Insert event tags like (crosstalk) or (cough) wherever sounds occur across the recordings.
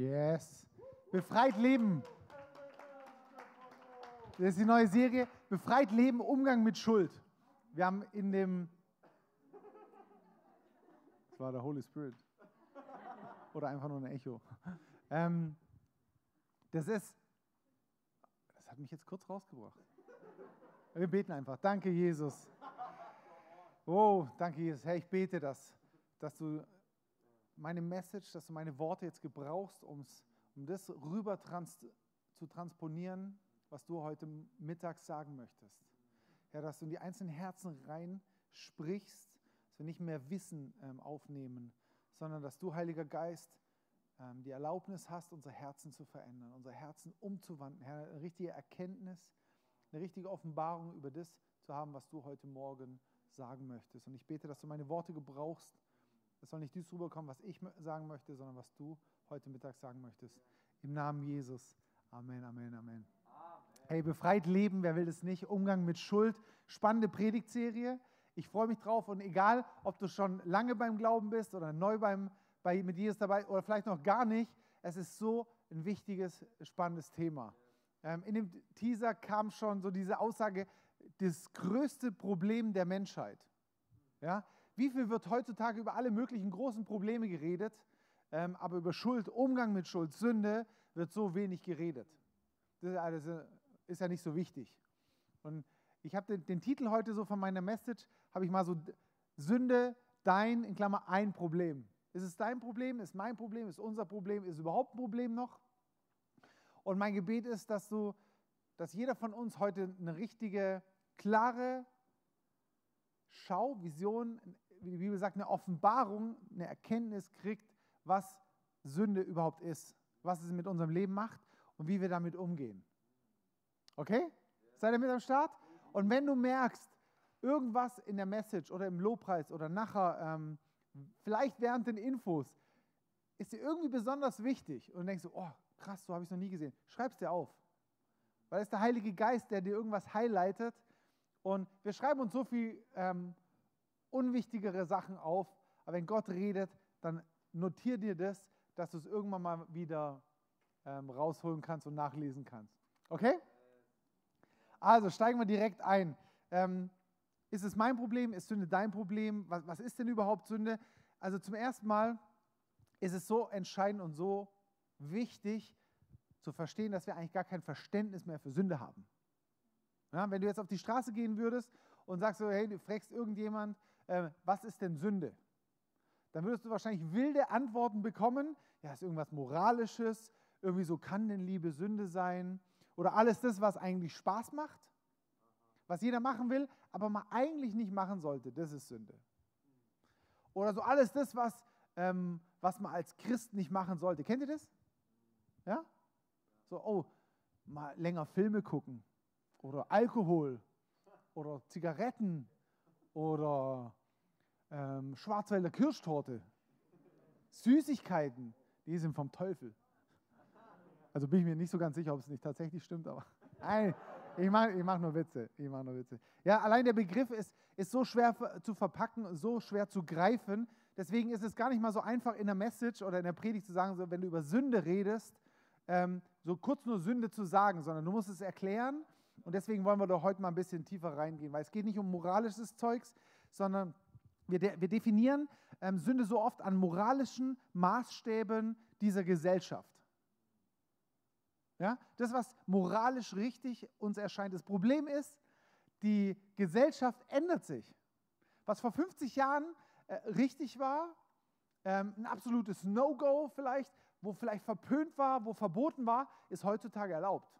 Yes. Befreit leben. Das ist die neue Serie. Befreit leben, Umgang mit Schuld. Wir haben in dem. Das war der Holy Spirit. Oder einfach nur ein Echo. Ähm, das ist. Das hat mich jetzt kurz rausgebracht. Wir beten einfach. Danke, Jesus. Oh, danke, Jesus. Herr, ich bete, dass, dass du meine Message, dass du meine Worte jetzt gebrauchst, um's, um das rüber trans zu transponieren, was du heute Mittag sagen möchtest. Herr, dass du in die einzelnen Herzen rein sprichst, dass wir nicht mehr Wissen ähm, aufnehmen, sondern dass du, Heiliger Geist, ähm, die Erlaubnis hast, unsere Herzen zu verändern, unsere Herzen umzuwandeln. Herr, eine richtige Erkenntnis, eine richtige Offenbarung über das zu haben, was du heute Morgen sagen möchtest. Und ich bete, dass du meine Worte gebrauchst, es soll nicht dies rüberkommen, was ich sagen möchte, sondern was du heute Mittag sagen möchtest. Im Namen Jesus. Amen, Amen, Amen. Hey, befreit leben, wer will das nicht? Umgang mit Schuld. Spannende Predigtserie. Ich freue mich drauf und egal, ob du schon lange beim Glauben bist oder neu beim, bei, mit Jesus dabei oder vielleicht noch gar nicht, es ist so ein wichtiges, spannendes Thema. Ähm, in dem Teaser kam schon so diese Aussage, das größte Problem der Menschheit. Ja? Wie viel wird heutzutage über alle möglichen großen Probleme geredet, ähm, aber über Schuld, Umgang mit Schuld, Sünde wird so wenig geredet. Das ist ja nicht so wichtig. Und ich habe den, den, Titel heute so von meiner Message, habe ich mal so Sünde, dein, in Klammer, ein Problem. Ist es dein Problem? Ist mein Problem? Ist unser Problem? Ist überhaupt ein Problem noch? Und mein Gebet ist, dass du, dass jeder von uns heute eine richtige, klare Schau, Vision, wie die Bibel sagt, eine Offenbarung, eine Erkenntnis kriegt, was Sünde überhaupt ist, was es mit unserem Leben macht und wie wir damit umgehen. Okay? Seid ihr mit am Start? Und wenn du merkst, irgendwas in der Message oder im Lobpreis oder nachher, ähm, vielleicht während den Infos, ist dir irgendwie besonders wichtig und denkst du, oh krass, so habe ich es noch nie gesehen, schreib es dir auf. Weil es ist der Heilige Geist, der dir irgendwas highlightet. Und wir schreiben uns so viel ähm, unwichtigere Sachen auf. Aber wenn Gott redet, dann notier dir das, dass du es irgendwann mal wieder ähm, rausholen kannst und nachlesen kannst. Okay? Also steigen wir direkt ein. Ähm, ist es mein Problem? Ist Sünde dein Problem? Was, was ist denn überhaupt Sünde? Also zum ersten Mal ist es so entscheidend und so wichtig zu verstehen, dass wir eigentlich gar kein Verständnis mehr für Sünde haben. Ja, wenn du jetzt auf die Straße gehen würdest und sagst hey, du fragst irgendjemand, äh, was ist denn Sünde? Dann würdest du wahrscheinlich wilde Antworten bekommen. Ja, ist irgendwas Moralisches, irgendwie so kann denn Liebe Sünde sein? Oder alles das, was eigentlich Spaß macht, was jeder machen will, aber man eigentlich nicht machen sollte, das ist Sünde. Oder so alles das, was, ähm, was man als Christ nicht machen sollte. Kennt ihr das? Ja? So, oh, mal länger Filme gucken. Oder Alkohol. Oder Zigaretten. Oder ähm, Schwarzwälder Kirschtorte, Süßigkeiten, die sind vom Teufel. Also bin ich mir nicht so ganz sicher, ob es nicht tatsächlich stimmt, aber (laughs) nein, ich mache ich mach nur Witze. Ich mach nur Witze. Ja, allein der Begriff ist, ist so schwer zu verpacken, so schwer zu greifen. Deswegen ist es gar nicht mal so einfach in der Message oder in der Predigt zu sagen, so, wenn du über Sünde redest, ähm, so kurz nur Sünde zu sagen, sondern du musst es erklären. Und deswegen wollen wir doch heute mal ein bisschen tiefer reingehen, weil es geht nicht um moralisches Zeugs, sondern wir, de wir definieren ähm, Sünde so oft an moralischen Maßstäben dieser Gesellschaft. Ja? Das, was moralisch richtig uns erscheint. Das Problem ist, die Gesellschaft ändert sich. Was vor 50 Jahren äh, richtig war, ähm, ein absolutes No-Go vielleicht, wo vielleicht verpönt war, wo verboten war, ist heutzutage erlaubt.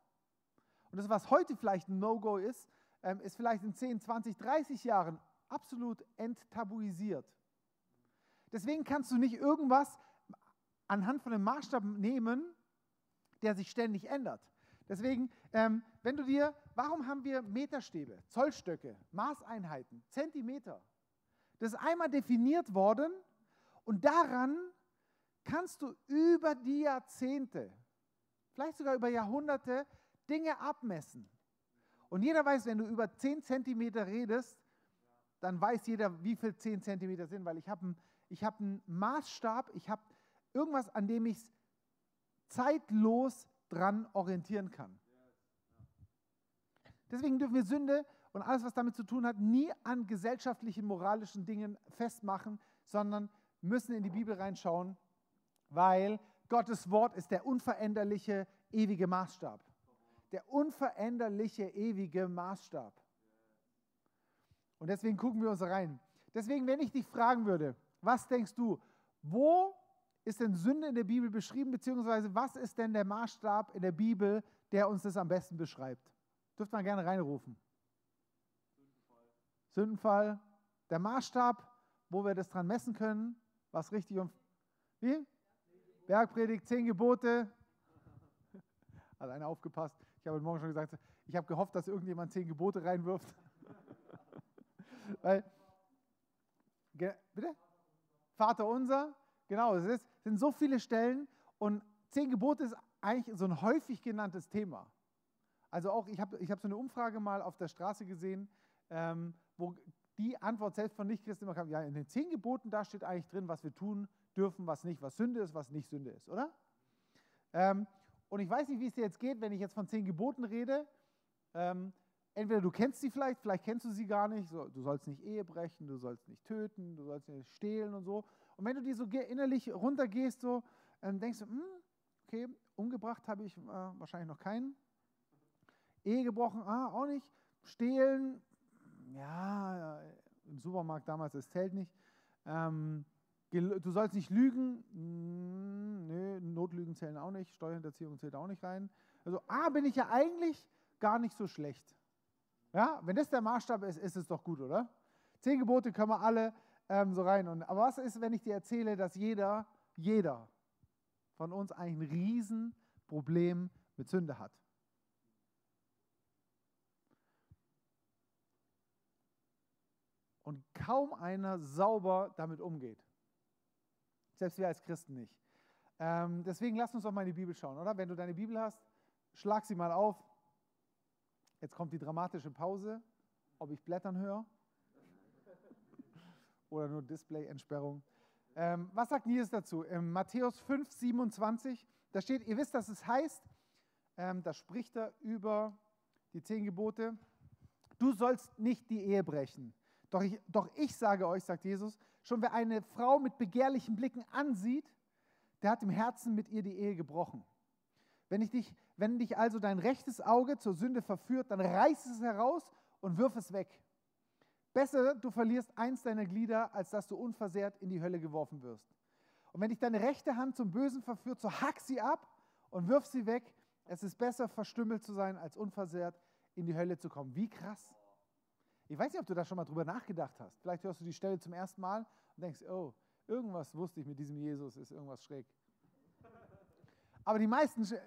Und das, was heute vielleicht ein No-Go ist, ähm, ist vielleicht in 10, 20, 30 Jahren absolut enttabuisiert. Deswegen kannst du nicht irgendwas anhand von einem Maßstab nehmen, der sich ständig ändert. Deswegen, ähm, wenn du dir, warum haben wir Meterstäbe, Zollstöcke, Maßeinheiten, Zentimeter? Das ist einmal definiert worden und daran kannst du über die Jahrzehnte, vielleicht sogar über Jahrhunderte, Dinge abmessen. Und jeder weiß, wenn du über 10 Zentimeter redest, dann weiß jeder, wie viel 10 Zentimeter sind, weil ich habe einen hab Maßstab, ich habe irgendwas, an dem ich es zeitlos dran orientieren kann. Deswegen dürfen wir Sünde und alles, was damit zu tun hat, nie an gesellschaftlichen, moralischen Dingen festmachen, sondern müssen in die Bibel reinschauen, weil Gottes Wort ist der unveränderliche, ewige Maßstab. Der unveränderliche, ewige Maßstab. Und deswegen gucken wir uns rein. Deswegen, wenn ich dich fragen würde, was denkst du, wo ist denn Sünde in der Bibel beschrieben, beziehungsweise was ist denn der Maßstab in der Bibel, der uns das am besten beschreibt? Dürft man gerne reinrufen. Sündenfall. Sündenfall. Der Maßstab, wo wir das dran messen können, was richtig und wie? Bergpredigt, zehn Gebote. (laughs) Hat einer aufgepasst. Ich habe heute Morgen schon gesagt, ich habe gehofft, dass irgendjemand zehn Gebote reinwirft. Weil, bitte? Vater unser, genau, es ist, sind so viele Stellen und zehn Gebote ist eigentlich so ein häufig genanntes Thema. Also auch, ich habe ich hab so eine Umfrage mal auf der Straße gesehen, ähm, wo die Antwort selbst von Nichtchristen immer kam, ja, in den zehn Geboten, da steht eigentlich drin, was wir tun dürfen, was nicht, was Sünde ist, was nicht Sünde ist, oder? Ähm, und ich weiß nicht, wie es dir jetzt geht, wenn ich jetzt von zehn Geboten rede. Ähm, entweder du kennst sie vielleicht, vielleicht kennst du sie gar nicht. Du sollst nicht Ehe brechen, du sollst nicht töten, du sollst nicht stehlen und so. Und wenn du die so innerlich runtergehst, so, ähm, denkst du, hm, okay, umgebracht habe ich äh, wahrscheinlich noch keinen. Ehe gebrochen, ah, auch nicht. Stehlen, ja, im Supermarkt damals, das zählt nicht. Ähm, du sollst nicht lügen, hm, nö, Notlügen zählen auch nicht, Steuerhinterziehung zählt auch nicht rein. Also, ah, bin ich ja eigentlich gar nicht so schlecht. Ja, wenn das der Maßstab ist, ist es doch gut, oder? Zehn Gebote können wir alle ähm, so rein. Und, aber was ist, wenn ich dir erzähle, dass jeder, jeder von uns ein Riesenproblem mit Sünde hat? Und kaum einer sauber damit umgeht. Selbst wir als Christen nicht. Ähm, deswegen lass uns doch mal in die Bibel schauen, oder? Wenn du deine Bibel hast, schlag sie mal auf. Jetzt kommt die dramatische Pause, ob ich Blättern höre (laughs) oder nur Display-Entsperrung. Ähm, was sagt Jesus dazu? In Matthäus 5, 27, da steht, ihr wisst, dass es heißt, ähm, da spricht er über die zehn Gebote, du sollst nicht die Ehe brechen. Doch ich, doch ich sage euch, sagt Jesus, schon wer eine Frau mit begehrlichen Blicken ansieht, der hat im Herzen mit ihr die Ehe gebrochen. Wenn, ich dich, wenn dich also dein rechtes Auge zur Sünde verführt, dann reiß es heraus und wirf es weg. Besser, du verlierst eins deiner Glieder, als dass du unversehrt in die Hölle geworfen wirst. Und wenn dich deine rechte Hand zum Bösen verführt, so hack sie ab und wirf sie weg. Es ist besser, verstümmelt zu sein, als unversehrt in die Hölle zu kommen. Wie krass. Ich weiß nicht, ob du da schon mal drüber nachgedacht hast. Vielleicht hörst du die Stelle zum ersten Mal und denkst, oh, irgendwas wusste ich mit diesem Jesus, ist irgendwas schräg. Aber die meisten äh,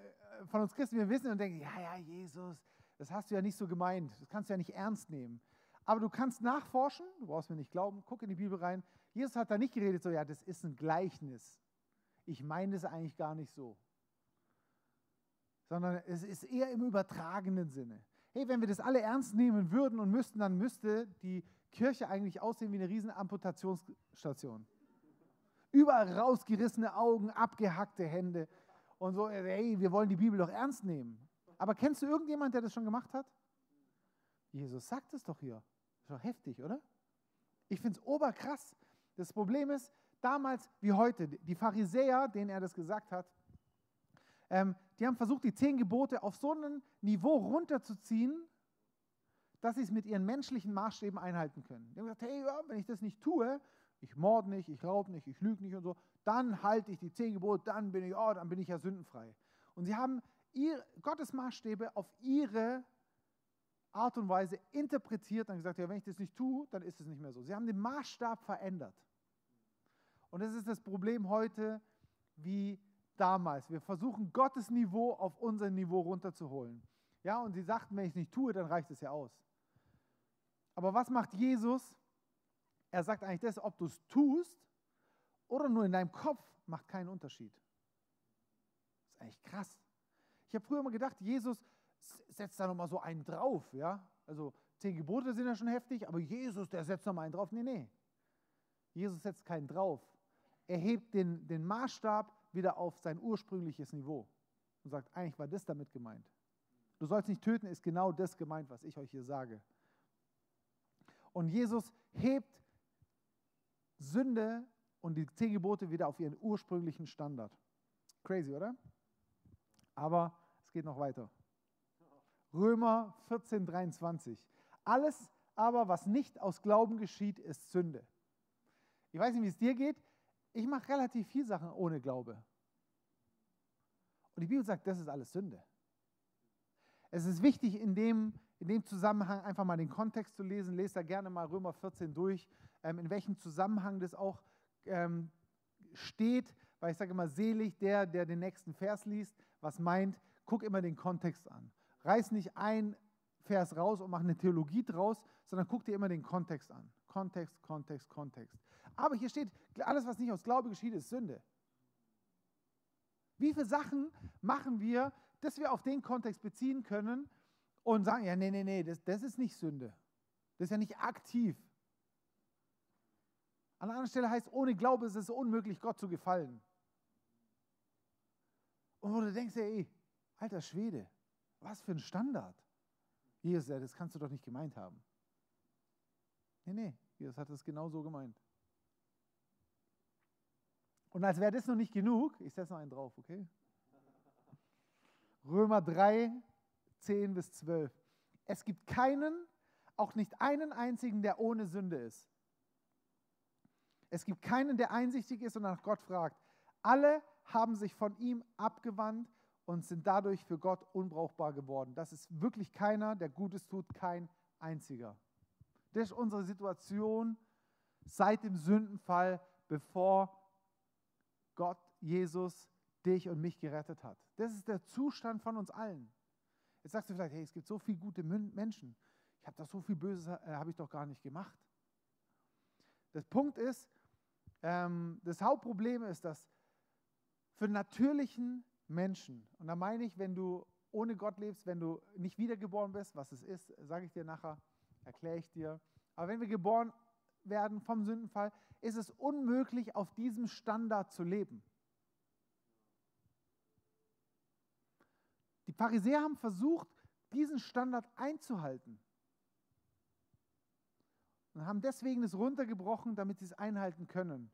von uns Christen, wir wissen und denken, ja, ja, Jesus, das hast du ja nicht so gemeint, das kannst du ja nicht ernst nehmen. Aber du kannst nachforschen, du brauchst mir nicht glauben, guck in die Bibel rein. Jesus hat da nicht geredet, so, ja, das ist ein Gleichnis. Ich meine es eigentlich gar nicht so. Sondern es ist eher im übertragenen Sinne. Hey, wenn wir das alle ernst nehmen würden und müssten, dann müsste die Kirche eigentlich aussehen wie eine riesen Amputationsstation. Überall rausgerissene Augen, abgehackte Hände und so, hey, wir wollen die Bibel doch ernst nehmen. Aber kennst du irgendjemanden, der das schon gemacht hat? Jesus sagt es doch hier. Ist doch heftig, oder? Ich finde es oberkrass. Das Problem ist, damals wie heute, die Pharisäer, denen er das gesagt hat, ähm, die haben versucht, die zehn Gebote auf so ein Niveau runterzuziehen, dass sie es mit ihren menschlichen Maßstäben einhalten können. Die haben gesagt, hey, ja, wenn ich das nicht tue, ich morde nicht, ich raube nicht, ich lüge nicht und so, dann halte ich die zehn Gebote, dann bin ich, oh, dann bin ich ja sündenfrei. Und sie haben ihr, Gottes Maßstäbe auf ihre Art und Weise interpretiert und gesagt, ja, wenn ich das nicht tue, dann ist es nicht mehr so. Sie haben den Maßstab verändert. Und das ist das Problem heute wie damals. Wir versuchen Gottes Niveau auf unser Niveau runterzuholen. Ja, und sie sagten, wenn ich es nicht tue, dann reicht es ja aus. Aber was macht Jesus? Er sagt eigentlich das, ob du es tust oder nur in deinem Kopf, macht keinen Unterschied. Das ist eigentlich krass. Ich habe früher immer gedacht, Jesus setzt da nochmal so einen drauf. Ja? Also zehn Gebote sind ja schon heftig, aber Jesus, der setzt nochmal einen drauf. Nee, nee. Jesus setzt keinen drauf. Er hebt den, den Maßstab wieder auf sein ursprüngliches Niveau. und sagt, eigentlich war das damit gemeint. Du sollst nicht töten, ist genau das gemeint, was ich euch hier sage. Und Jesus hebt Sünde und die zehn Gebote wieder auf ihren ursprünglichen Standard. Crazy, oder? Aber es geht noch weiter. Römer 14, 23. Alles aber, was nicht aus Glauben geschieht, ist Sünde. Ich weiß nicht, wie es dir geht. Ich mache relativ viele Sachen ohne Glaube. Und die Bibel sagt, das ist alles Sünde. Es ist wichtig, in dem, in dem Zusammenhang einfach mal den Kontext zu lesen. Lest da gerne mal Römer 14 durch, ähm, in welchem Zusammenhang das auch ähm, steht. Weil ich sage immer, selig der, der den nächsten Vers liest, was meint, guck immer den Kontext an. Reiß nicht ein Vers raus und mach eine Theologie draus, sondern guck dir immer den Kontext an. Kontext, Kontext, Kontext. Aber hier steht, alles, was nicht aus Glaube geschieht, ist Sünde. Wie viele Sachen machen wir, dass wir auf den Kontext beziehen können und sagen, ja, nee, nee, nee, das, das ist nicht Sünde. Das ist ja nicht aktiv. An einer Stelle heißt, ohne Glaube ist es unmöglich, Gott zu gefallen. Und wo du denkst, ey, alter Schwede, was für ein Standard. Jesus, das kannst du doch nicht gemeint haben. Nee, nee, Jesus hat es genau so gemeint. Und als wäre das noch nicht genug, ich setze noch einen drauf, okay? Römer 3, 10 bis 12. Es gibt keinen, auch nicht einen einzigen, der ohne Sünde ist. Es gibt keinen, der einsichtig ist und nach Gott fragt. Alle haben sich von ihm abgewandt und sind dadurch für Gott unbrauchbar geworden. Das ist wirklich keiner, der Gutes tut, kein einziger. Das ist unsere Situation seit dem Sündenfall, bevor Gott, Jesus, dich und mich gerettet hat. Das ist der Zustand von uns allen. Jetzt sagst du vielleicht, hey, es gibt so viele gute Menschen. Ich habe doch so viel Böses, äh, habe ich doch gar nicht gemacht. Das Punkt ist, ähm, das Hauptproblem ist, dass für natürlichen Menschen, und da meine ich, wenn du ohne Gott lebst, wenn du nicht wiedergeboren bist, was es ist, sage ich dir nachher, erkläre ich dir. Aber wenn wir geboren werden vom Sündenfall, ist es unmöglich, auf diesem Standard zu leben. Die Pharisäer haben versucht, diesen Standard einzuhalten. Und haben deswegen es runtergebrochen, damit sie es einhalten können.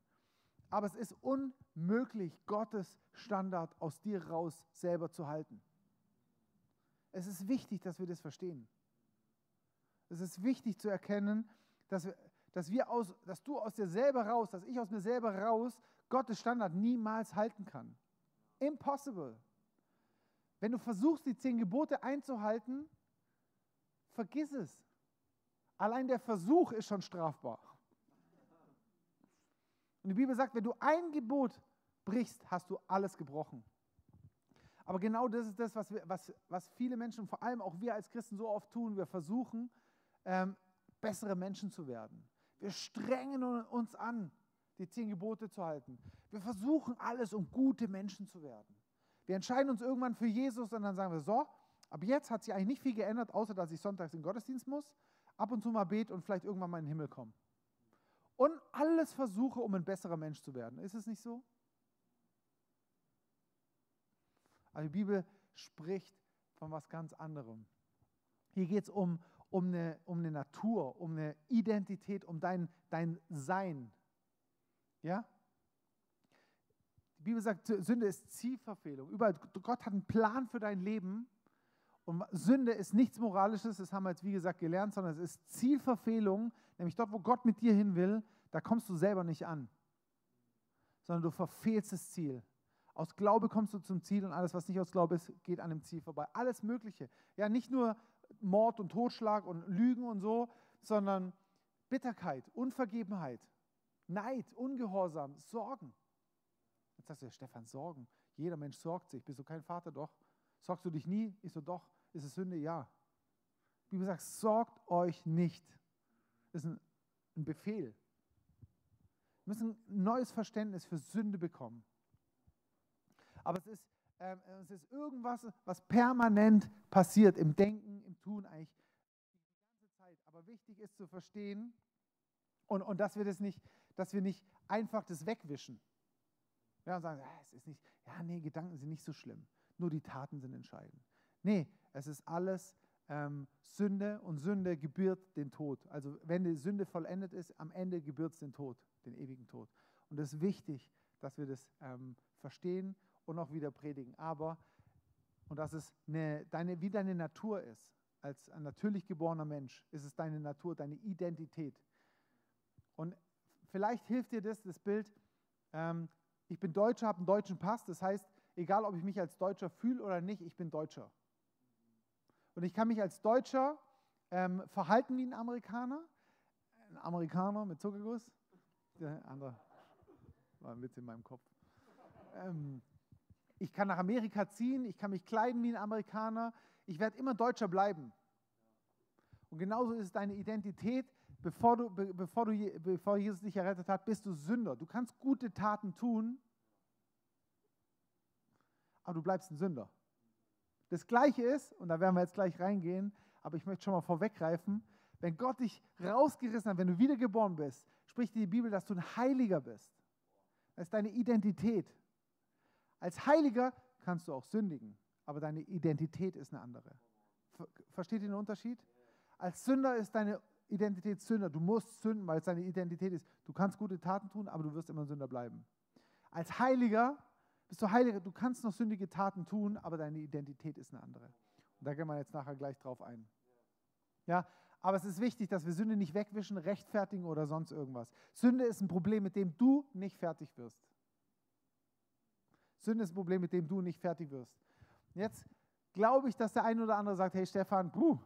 Aber es ist unmöglich, Gottes Standard aus dir raus selber zu halten. Es ist wichtig, dass wir das verstehen. Es ist wichtig zu erkennen, dass, wir, dass, wir aus, dass du aus dir selber raus, dass ich aus mir selber raus Gottes Standard niemals halten kann. Impossible. Wenn du versuchst, die zehn Gebote einzuhalten, vergiss es. Allein der Versuch ist schon strafbar. Und die Bibel sagt, wenn du ein Gebot brichst, hast du alles gebrochen. Aber genau das ist das, was, wir, was, was viele Menschen, vor allem auch wir als Christen so oft tun. Wir versuchen, ähm, bessere Menschen zu werden. Wir strengen uns an, die zehn Gebote zu halten. Wir versuchen alles, um gute Menschen zu werden. Wir entscheiden uns irgendwann für Jesus und dann sagen wir, so, ab jetzt hat sich eigentlich nicht viel geändert, außer dass ich sonntags in den Gottesdienst muss, ab und zu mal bete und vielleicht irgendwann mal in den Himmel komme. Und alles versuche, um ein besserer Mensch zu werden. Ist es nicht so? Aber die Bibel spricht von was ganz anderem. Hier geht es um, um, eine, um eine Natur, um eine Identität, um dein, dein Sein. Ja? Die Bibel sagt, Sünde ist Zielverfehlung. Überall, Gott hat einen Plan für dein Leben. Und Sünde ist nichts Moralisches, das haben wir jetzt wie gesagt gelernt, sondern es ist Zielverfehlung, nämlich dort, wo Gott mit dir hin will, da kommst du selber nicht an, sondern du verfehlst das Ziel. Aus Glaube kommst du zum Ziel und alles, was nicht aus Glaube ist, geht an dem Ziel vorbei. Alles Mögliche. Ja, nicht nur Mord und Totschlag und Lügen und so, sondern Bitterkeit, Unvergebenheit, Neid, Ungehorsam, Sorgen. Jetzt sagst du, ja, Stefan, Sorgen. Jeder Mensch sorgt sich. Bist du kein Vater? Doch. Sorgst du dich nie? Ich so, doch. Ist es Sünde? Ja. Die Bibel sagt, sorgt euch nicht. Das ist ein, ein Befehl. Wir müssen ein neues Verständnis für Sünde bekommen. Aber es ist, äh, es ist irgendwas, was permanent passiert im Denken, im Tun eigentlich die ganze Zeit. Aber wichtig ist zu verstehen und, und dass wir das nicht, dass wir nicht einfach das wegwischen. Ja, und sagen, ah, es ist nicht, ja, nee, Gedanken sind nicht so schlimm. nur die Taten sind entscheidend. Nee, es ist alles ähm, Sünde und Sünde gebührt den Tod. Also wenn die Sünde vollendet ist, am Ende gebührt es den Tod, den ewigen Tod. Und es ist wichtig, dass wir das ähm, verstehen und auch wieder predigen. Aber, und dass es eine, deine, wie deine Natur ist, als ein natürlich geborener Mensch, ist es deine Natur, deine Identität. Und vielleicht hilft dir das, das Bild, ähm, ich bin Deutscher, habe einen deutschen Pass, das heißt, egal ob ich mich als Deutscher fühle oder nicht, ich bin Deutscher. Und ich kann mich als Deutscher ähm, verhalten wie ein Amerikaner, ein Amerikaner mit Zuckerguss, der andere war ein Witz in meinem Kopf. Ähm, ich kann nach Amerika ziehen, ich kann mich kleiden wie ein Amerikaner, ich werde immer Deutscher bleiben. Und genauso ist deine Identität, bevor, du, be, bevor, du, bevor Jesus dich errettet hat, bist du Sünder. Du kannst gute Taten tun, aber du bleibst ein Sünder. Das Gleiche ist, und da werden wir jetzt gleich reingehen, aber ich möchte schon mal vorweggreifen, wenn Gott dich rausgerissen hat, wenn du wiedergeboren bist, spricht die Bibel, dass du ein Heiliger bist. Das ist deine Identität. Als Heiliger kannst du auch sündigen, aber deine Identität ist eine andere. Versteht ihr den Unterschied? Als Sünder ist deine Identität Sünder. Du musst sünden, weil es deine Identität ist. Du kannst gute Taten tun, aber du wirst immer ein Sünder bleiben. Als Heiliger bist du Heiliger. Du kannst noch sündige Taten tun, aber deine Identität ist eine andere. Und da gehen wir jetzt nachher gleich drauf ein. Ja, aber es ist wichtig, dass wir Sünde nicht wegwischen, rechtfertigen oder sonst irgendwas. Sünde ist ein Problem, mit dem du nicht fertig wirst. Sünde ist ein Problem, mit dem du nicht fertig wirst. Jetzt glaube ich, dass der eine oder andere sagt, hey Stefan, puh,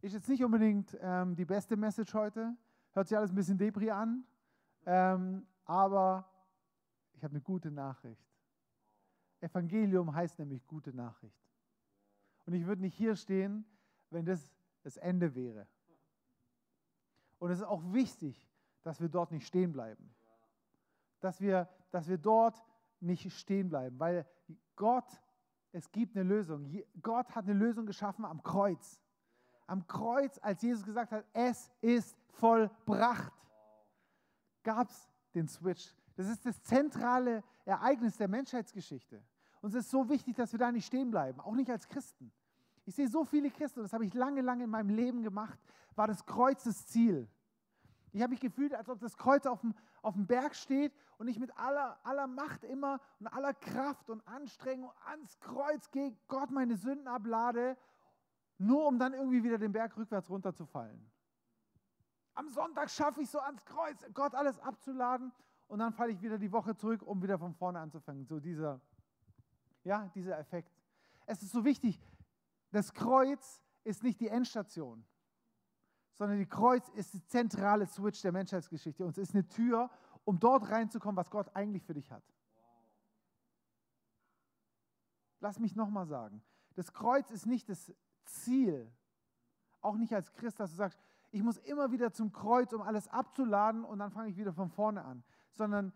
ist jetzt nicht unbedingt ähm, die beste Message heute. Hört sich alles ein bisschen Debris an. Ähm, aber ich habe eine gute Nachricht. Evangelium heißt nämlich gute Nachricht. Und ich würde nicht hier stehen, wenn das das Ende wäre. Und es ist auch wichtig, dass wir dort nicht stehen bleiben. Dass wir, dass wir dort nicht stehen bleiben, weil Gott, es gibt eine Lösung. Gott hat eine Lösung geschaffen am Kreuz. Am Kreuz, als Jesus gesagt hat, es ist vollbracht, gab es den Switch. Das ist das zentrale Ereignis der Menschheitsgeschichte. Und es ist so wichtig, dass wir da nicht stehen bleiben, auch nicht als Christen. Ich sehe so viele Christen, und das habe ich lange, lange in meinem Leben gemacht, war das Kreuz das Ziel. Ich habe mich gefühlt, als ob das Kreuz auf dem, auf dem Berg steht und ich mit aller, aller Macht immer und aller Kraft und Anstrengung ans Kreuz gehe, Gott meine Sünden ablade, nur um dann irgendwie wieder den Berg rückwärts runterzufallen. Am Sonntag schaffe ich so ans Kreuz, Gott alles abzuladen und dann falle ich wieder die Woche zurück, um wieder von vorne anzufangen. So dieser, ja, dieser Effekt. Es ist so wichtig, das Kreuz ist nicht die Endstation, sondern die Kreuz ist die zentrale Switch der Menschheitsgeschichte und es ist eine Tür, um dort reinzukommen, was Gott eigentlich für dich hat. Lass mich nochmal sagen, das Kreuz ist nicht das Ziel, auch nicht als Christ, dass du sagst, ich muss immer wieder zum Kreuz, um alles abzuladen und dann fange ich wieder von vorne an, sondern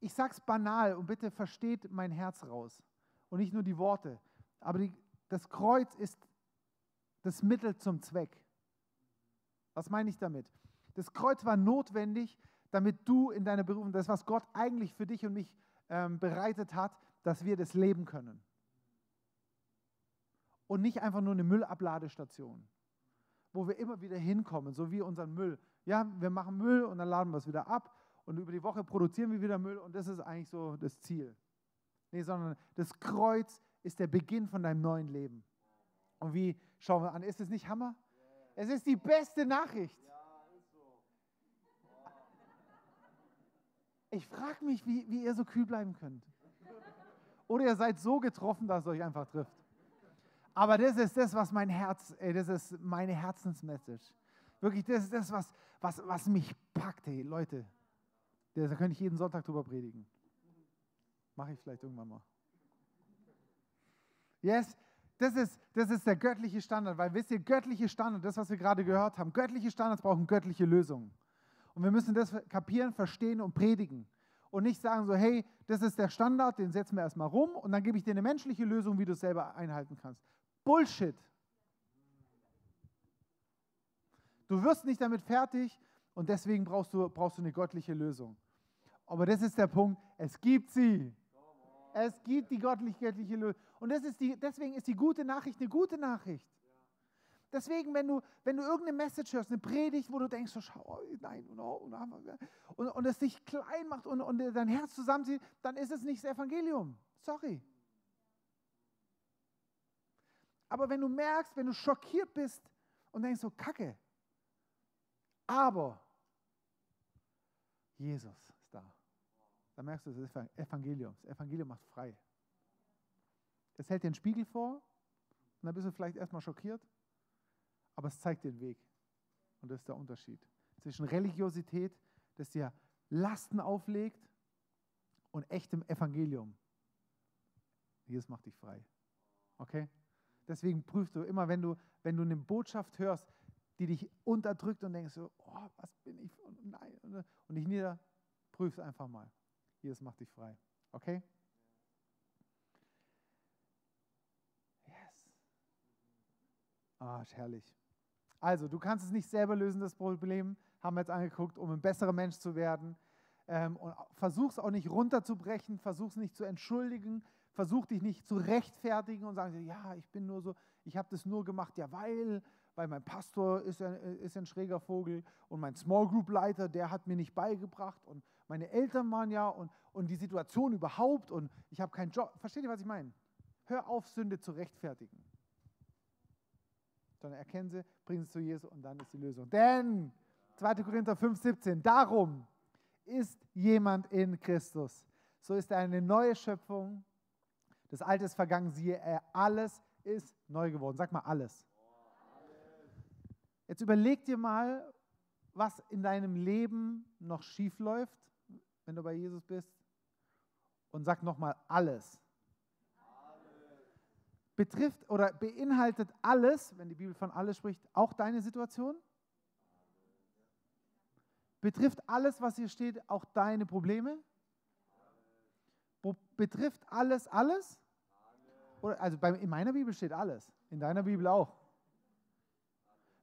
ich sage es banal und bitte versteht mein Herz raus und nicht nur die Worte, aber die, das Kreuz ist das Mittel zum Zweck. Was meine ich damit? Das Kreuz war notwendig, damit du in deiner Berufung, das, was Gott eigentlich für dich und mich ähm, bereitet hat, dass wir das leben können. Und nicht einfach nur eine Müllabladestation, wo wir immer wieder hinkommen, so wie unseren Müll. Ja, wir machen Müll und dann laden wir es wieder ab und über die Woche produzieren wir wieder Müll und das ist eigentlich so das Ziel. Nee, sondern das Kreuz ist der Beginn von deinem neuen Leben. Und wie schauen wir an? Ist es nicht Hammer? Es ist die beste Nachricht. Ich frage mich, wie, wie ihr so kühl bleiben könnt. Oder ihr seid so getroffen, dass es euch einfach trifft. Aber das ist das, was mein Herz, ey, das ist meine Herzensmessage. Wirklich, das ist das, was, was, was mich packt, hey, Leute. Da könnte ich jeden Sonntag drüber predigen. Mache ich vielleicht irgendwann mal. Yes, das ist, das ist der göttliche Standard, weil wisst ihr, göttliche Standard, das, was wir gerade gehört haben, göttliche Standards brauchen göttliche Lösungen. Und wir müssen das kapieren, verstehen und predigen. Und nicht sagen so, hey, das ist der Standard, den setzen wir erstmal rum und dann gebe ich dir eine menschliche Lösung, wie du es selber einhalten kannst. Bullshit. Du wirst nicht damit fertig und deswegen brauchst du, brauchst du eine göttliche Lösung. Aber das ist der Punkt, es gibt sie. Es gibt die göttlich-göttliche Lösung. Und das ist die, deswegen ist die gute Nachricht eine gute Nachricht. Deswegen, wenn du, wenn du irgendeine Message hörst, eine Predigt, wo du denkst, so, schau, oh, nein, no, und, und es dich klein macht und, und dein Herz zusammenzieht, dann ist es nicht das Evangelium. Sorry. Aber wenn du merkst, wenn du schockiert bist und denkst so, Kacke, aber Jesus da, merkst du, das ist Evangelium. Das Evangelium macht frei. Es hält dir einen Spiegel vor und dann bist du vielleicht erstmal schockiert aber es zeigt den Weg. Und das ist der Unterschied zwischen Religiosität, das dir Lasten auflegt, und echtem Evangelium. Jesus macht dich frei. Okay? Deswegen prüfst du immer, wenn du, wenn du eine Botschaft hörst, die dich unterdrückt und denkst, so, oh, was bin ich? Und nein. Und dich nieder, prüfst einfach mal. Jesus macht dich frei. Okay? Yes. Ah, herrlich. Also, du kannst es nicht selber lösen, das Problem, haben wir jetzt angeguckt, um ein besserer Mensch zu werden. Ähm, und versuch es auch nicht runterzubrechen, versuch es nicht zu entschuldigen, versuch dich nicht zu rechtfertigen und sagen, ja, ich bin nur so, ich habe das nur gemacht, ja, weil, weil mein Pastor ist ein, ist ein schräger Vogel und mein Small Group Leiter, der hat mir nicht beigebracht und meine Eltern waren ja und, und die Situation überhaupt und ich habe keinen Job. Versteht ihr, was ich meine? Hör auf, Sünde zu rechtfertigen sondern erkennen sie, bringen sie zu Jesus und dann ist die Lösung. Denn, 2. Korinther 5, 17, darum ist jemand in Christus. So ist er eine neue Schöpfung. Das Alte ist vergangen, siehe, er, alles ist neu geworden. Sag mal alles. Jetzt überleg dir mal, was in deinem Leben noch schief läuft, wenn du bei Jesus bist. Und sag nochmal alles betrifft oder beinhaltet alles, wenn die Bibel von alles spricht, auch deine Situation? Betrifft alles, was hier steht, auch deine Probleme? Betrifft alles alles? Oder, also bei, in meiner Bibel steht alles, in deiner Bibel auch.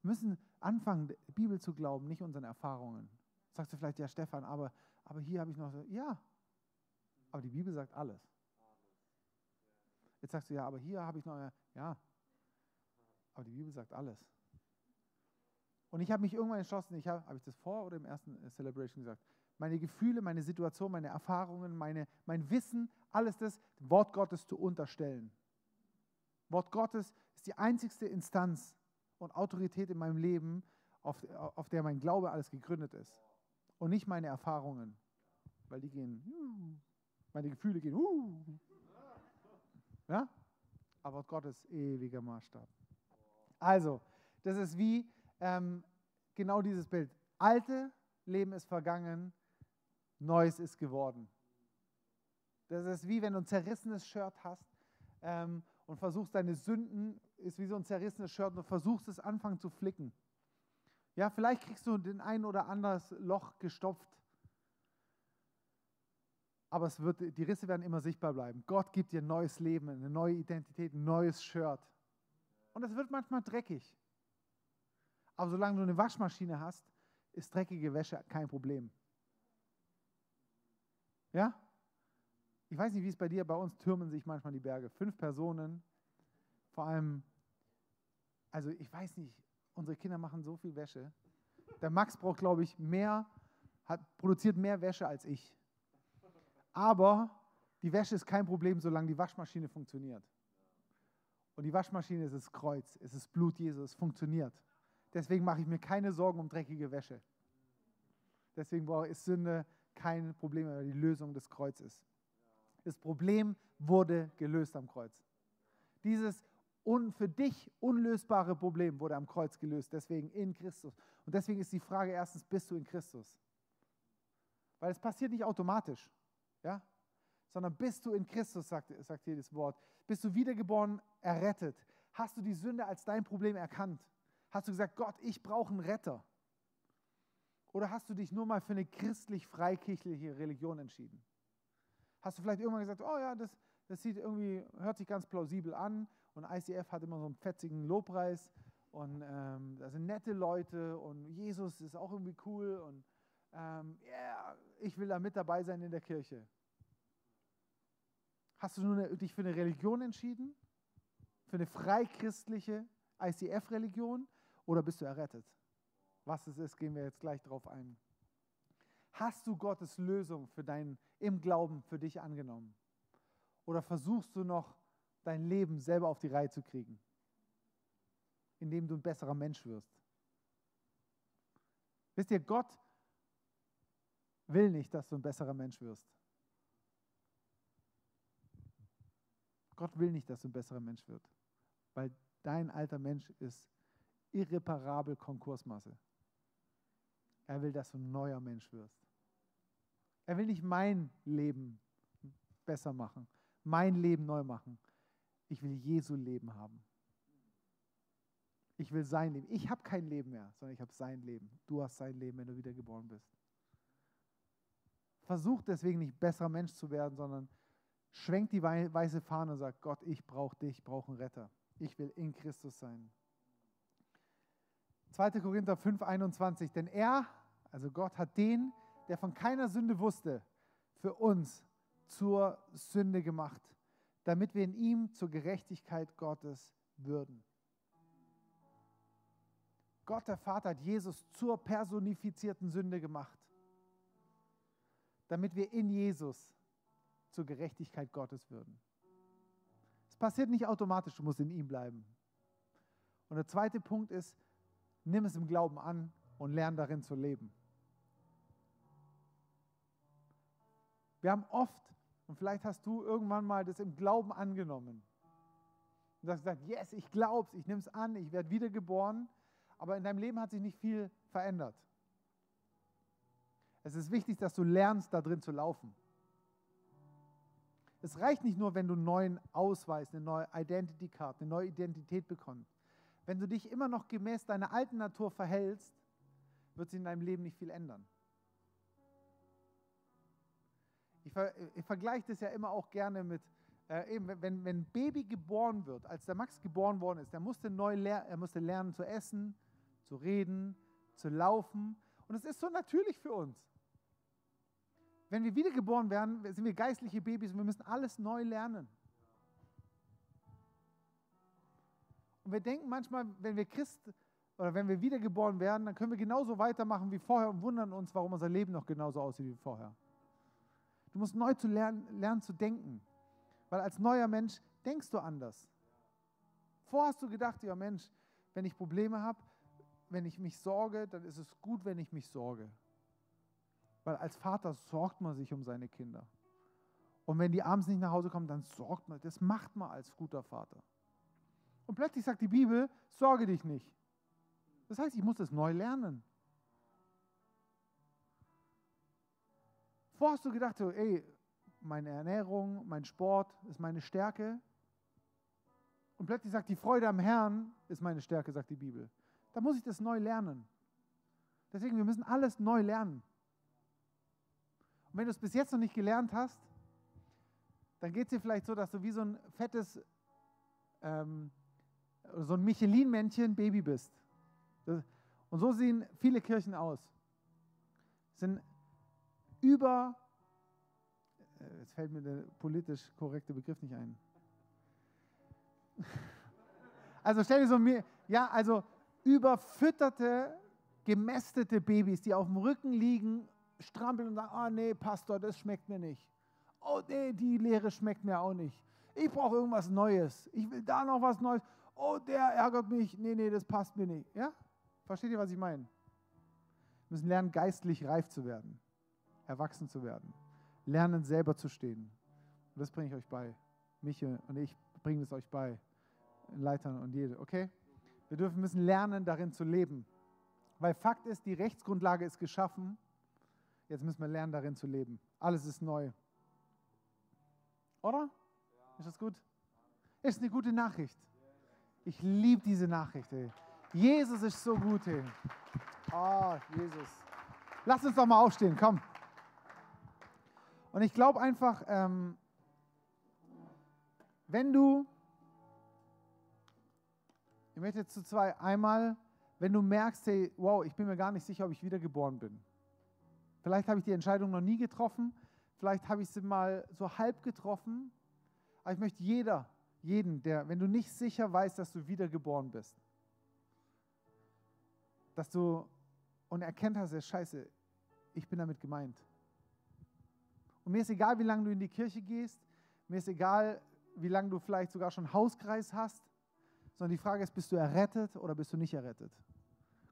Wir müssen anfangen, Bibel zu glauben, nicht unseren Erfahrungen. Sagst du vielleicht, ja Stefan, aber, aber hier habe ich noch so, ja, aber die Bibel sagt alles. Jetzt sagst du, ja, aber hier habe ich noch, ja, aber die Bibel sagt alles. Und ich habe mich irgendwann entschlossen, ich habe, habe ich das vor oder im ersten Celebration gesagt, meine Gefühle, meine Situation, meine Erfahrungen, meine, mein Wissen, alles das Wort Gottes zu unterstellen. Wort Gottes ist die einzigste Instanz und Autorität in meinem Leben, auf, auf der mein Glaube alles gegründet ist. Und nicht meine Erfahrungen, weil die gehen, meine Gefühle gehen, ja? Aber Gott ist ewiger Maßstab. Also, das ist wie ähm, genau dieses Bild. Alte Leben ist vergangen, Neues ist geworden. Das ist wie wenn du ein zerrissenes Shirt hast ähm, und versuchst deine Sünden, ist wie so ein zerrissenes Shirt und versuchst es anfangen zu flicken. Ja, vielleicht kriegst du den ein oder anderes Loch gestopft aber es wird, die Risse werden immer sichtbar bleiben. Gott gibt dir ein neues Leben, eine neue Identität, ein neues Shirt. Und es wird manchmal dreckig. Aber solange du eine Waschmaschine hast, ist dreckige Wäsche kein Problem. Ja? Ich weiß nicht, wie es bei dir, bei uns türmen sich manchmal die Berge. Fünf Personen, vor allem, also ich weiß nicht, unsere Kinder machen so viel Wäsche. Der Max braucht, glaube ich, mehr, hat, produziert mehr Wäsche als ich. Aber die Wäsche ist kein Problem, solange die Waschmaschine funktioniert. Und die Waschmaschine ist das Kreuz, es ist Blut Jesus, es funktioniert. Deswegen mache ich mir keine Sorgen um dreckige Wäsche. Deswegen ist Sünde kein Problem, weil die Lösung des Kreuzes. Das Problem wurde gelöst am Kreuz. Dieses un, für dich unlösbare Problem wurde am Kreuz gelöst, deswegen in Christus. Und deswegen ist die Frage erstens, bist du in Christus? Weil es passiert nicht automatisch. Ja? Sondern bist du in Christus, sagt, sagt hier das Wort. Bist du wiedergeboren, errettet. Hast du die Sünde als dein Problem erkannt? Hast du gesagt, Gott, ich brauche einen Retter? Oder hast du dich nur mal für eine christlich-freikirchliche Religion entschieden? Hast du vielleicht irgendwann gesagt, oh ja, das, das sieht irgendwie, hört sich ganz plausibel an und ICF hat immer so einen fetzigen Lobpreis und ähm, da sind nette Leute und Jesus ist auch irgendwie cool und ähm, yeah, ich will da mit dabei sein in der Kirche. Hast du nur dich für eine Religion entschieden? Für eine freichristliche ICF-Religion? Oder bist du errettet? Was es ist, gehen wir jetzt gleich drauf ein. Hast du Gottes Lösung für dein, im Glauben für dich angenommen? Oder versuchst du noch dein Leben selber auf die Reihe zu kriegen, indem du ein besserer Mensch wirst? Wisst ihr, Gott will nicht, dass du ein besserer Mensch wirst. Gott will nicht, dass du ein besserer Mensch wirst, weil dein alter Mensch ist irreparabel Konkursmasse. Er will, dass du ein neuer Mensch wirst. Er will nicht mein Leben besser machen, mein Leben neu machen. Ich will Jesu Leben haben. Ich will sein Leben. Ich habe kein Leben mehr, sondern ich habe sein Leben. Du hast sein Leben, wenn du wiedergeboren bist. Versuch deswegen nicht besserer Mensch zu werden, sondern schwenkt die weiße Fahne und sagt, Gott, ich brauche dich, ich brauche einen Retter. Ich will in Christus sein. 2. Korinther 5, 21. Denn er, also Gott, hat den, der von keiner Sünde wusste, für uns zur Sünde gemacht, damit wir in ihm zur Gerechtigkeit Gottes würden. Gott der Vater hat Jesus zur personifizierten Sünde gemacht, damit wir in Jesus zur Gerechtigkeit Gottes würden. Es passiert nicht automatisch, du musst in ihm bleiben. Und der zweite Punkt ist, nimm es im Glauben an und lern darin zu leben. Wir haben oft, und vielleicht hast du irgendwann mal das im Glauben angenommen. Und hast gesagt, yes, ich glaube es, ich nehme es an, ich werde wiedergeboren, aber in deinem Leben hat sich nicht viel verändert. Es ist wichtig, dass du lernst, da drin zu laufen. Es reicht nicht nur, wenn du einen neuen Ausweis, eine neue Identity Card, eine neue Identität bekommst. Wenn du dich immer noch gemäß deiner alten Natur verhältst, wird sich in deinem Leben nicht viel ändern. Ich, ver, ich vergleiche das ja immer auch gerne mit, äh, eben, wenn, wenn ein Baby geboren wird, als der Max geboren worden ist, der musste neu ler er musste lernen zu essen, zu reden, zu laufen. Und es ist so natürlich für uns. Wenn wir wiedergeboren werden, sind wir geistliche Babys und wir müssen alles neu lernen. Und wir denken manchmal, wenn wir Christ oder wenn wir wiedergeboren werden, dann können wir genauso weitermachen wie vorher und wundern uns, warum unser Leben noch genauso aussieht wie vorher. Du musst neu zu lernen, lernen zu denken. Weil als neuer Mensch denkst du anders. Vorher hast du gedacht, ja Mensch, wenn ich Probleme habe, wenn ich mich sorge, dann ist es gut, wenn ich mich sorge. Weil als Vater sorgt man sich um seine Kinder. Und wenn die abends nicht nach Hause kommen, dann sorgt man. Das macht man als guter Vater. Und plötzlich sagt die Bibel, sorge dich nicht. Das heißt, ich muss das neu lernen. Vorher hast du gedacht, so, ey, meine Ernährung, mein Sport ist meine Stärke. Und plötzlich sagt die Freude am Herrn ist meine Stärke, sagt die Bibel. Da muss ich das neu lernen. Deswegen, wir müssen alles neu lernen. Und wenn du es bis jetzt noch nicht gelernt hast, dann geht es dir vielleicht so, dass du wie so ein fettes, ähm, so ein Michelin-Männchen Baby bist. Und so sehen viele Kirchen aus. Sind über, äh, jetzt fällt mir der politisch korrekte Begriff nicht ein. (laughs) Also stell dir so mir, ja, also überfütterte, gemästete Babys, die auf dem Rücken liegen strampeln und sagen, ah nee, Pastor, das schmeckt mir nicht. Oh nee, die Lehre schmeckt mir auch nicht. Ich brauche irgendwas Neues. Ich will da noch was Neues. Oh, der ärgert mich. Nee, nee, das passt mir nicht. Ja? Versteht ihr, was ich meine? Wir müssen lernen, geistlich reif zu werden, erwachsen zu werden, lernen, selber zu stehen. Und das bringe ich euch bei. Miche und ich bringen es euch bei. Leitern und jede, okay? Wir dürfen müssen lernen, darin zu leben. Weil Fakt ist, die Rechtsgrundlage ist geschaffen Jetzt müssen wir lernen, darin zu leben. Alles ist neu. Oder? Ist das gut? Ist eine gute Nachricht. Ich liebe diese Nachricht. Ey. Jesus ist so gut. Ey. Oh, Jesus. Lass uns doch mal aufstehen, komm. Und ich glaube einfach, ähm, wenn du, ich möchte jetzt zu zwei, einmal, wenn du merkst, hey, wow, ich bin mir gar nicht sicher, ob ich wiedergeboren bin. Vielleicht habe ich die Entscheidung noch nie getroffen. Vielleicht habe ich sie mal so halb getroffen. Aber ich möchte jeder, jeden, der, wenn du nicht sicher weißt, dass du wiedergeboren bist, dass du und erkennt hast, ja, scheiße, ich bin damit gemeint. Und mir ist egal, wie lange du in die Kirche gehst, mir ist egal, wie lange du vielleicht sogar schon Hauskreis hast, sondern die Frage ist, bist du errettet oder bist du nicht errettet?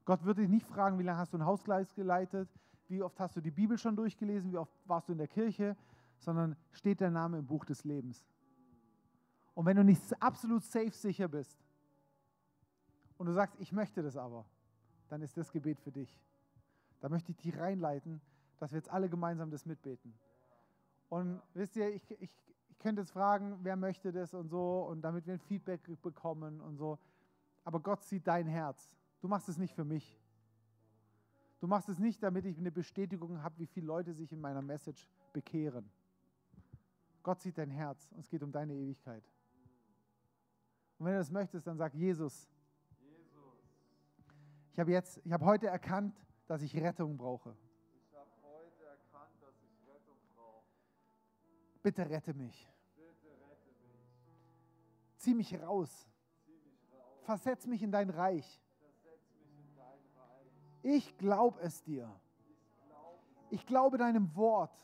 Gott wird dich nicht fragen, wie lange hast du ein Hauskreis geleitet, wie oft hast du die Bibel schon durchgelesen, wie oft warst du in der Kirche, sondern steht dein Name im Buch des Lebens. Und wenn du nicht absolut safe sicher bist und du sagst, ich möchte das aber, dann ist das Gebet für dich. Da möchte ich dich reinleiten, dass wir jetzt alle gemeinsam das mitbeten. Und wisst ihr, ich, ich, ich könnte jetzt fragen, wer möchte das und so, und damit wir ein Feedback bekommen und so. Aber Gott sieht dein Herz. Du machst es nicht für mich. Du machst es nicht, damit ich eine Bestätigung habe, wie viele Leute sich in meiner Message bekehren. Gott sieht dein Herz und es geht um deine Ewigkeit. Und wenn du das möchtest, dann sag Jesus. Ich habe jetzt, ich habe heute erkannt, dass ich Rettung brauche. Bitte rette mich. Zieh mich raus. Versetz mich in dein Reich. Ich glaube es dir. Ich glaube, deinem Wort.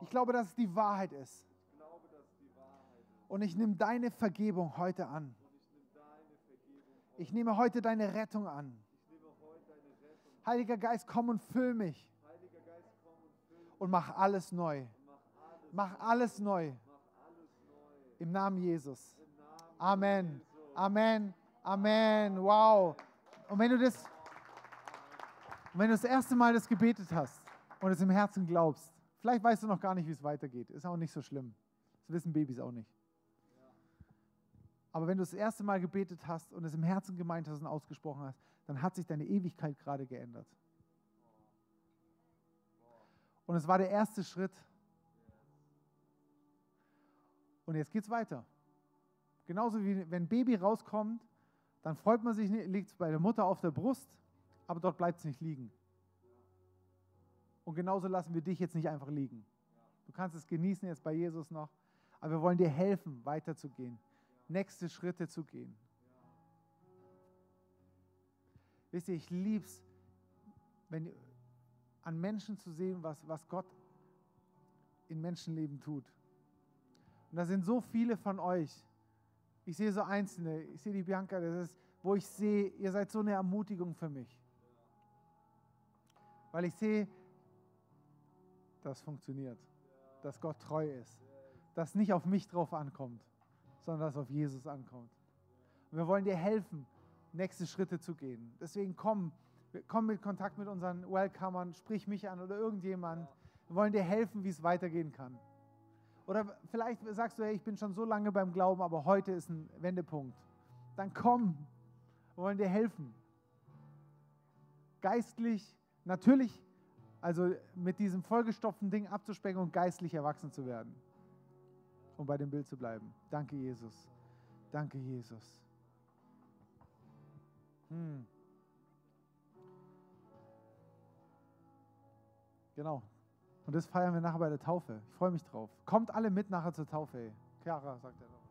ich glaube dass es die Wahrheit ist. Und ich nehme deine Vergebung heute an. Ich nehme heute deine Rettung an. Heiliger Geist, komm und füll mich und mach alles neu. Mach alles, neu. Im Namen Jesus. Amen. Amen. Amen. Wow. Und wenn du das, wenn du das erste Mal das gebetet hast und es im Herzen glaubst, vielleicht weißt du noch gar nicht, wie es weitergeht. Ist auch nicht so schlimm. Das wissen Babys auch nicht. Aber wenn du das erste Mal gebetet hast und es im Herzen gemeint hast und ausgesprochen hast, dann hat sich deine Ewigkeit gerade geändert. Und es war der erste Schritt. Und jetzt geht es weiter. Genauso wie wenn ein Baby rauskommt, dann freut man sich, liegt es bei der Mutter auf der Brust, aber dort bleibt es nicht liegen. Und genauso lassen wir dich jetzt nicht einfach liegen. Du kannst es genießen jetzt bei Jesus noch, aber wir wollen dir helfen, weiterzugehen, nächste Schritte zu gehen. Wisst ihr, ich liebe es, an Menschen zu sehen, was, was Gott in Menschenleben tut. Und da sind so viele von euch. Ich sehe so Einzelne. Ich sehe die Bianca, das ist, wo ich sehe, ihr seid so eine Ermutigung für mich. Weil ich sehe, das funktioniert. Dass Gott treu ist. Dass nicht auf mich drauf ankommt, sondern dass auf Jesus ankommt. Und wir wollen dir helfen, nächste Schritte zu gehen. Deswegen komm, komm mit Kontakt mit unseren Welcomern, sprich mich an oder irgendjemand. Wir wollen dir helfen, wie es weitergehen kann. Oder vielleicht sagst du, hey, ich bin schon so lange beim Glauben, aber heute ist ein Wendepunkt. Dann komm, wir wollen dir helfen. Geistlich, natürlich, also mit diesem vollgestopften Ding abzuspecken und geistlich erwachsen zu werden. Um bei dem Bild zu bleiben. Danke, Jesus. Danke, Jesus. Hm. Genau. Und das feiern wir nachher bei der Taufe. Ich freue mich drauf. Kommt alle mit nachher zur Taufe. Ey. Chiara sagt er noch.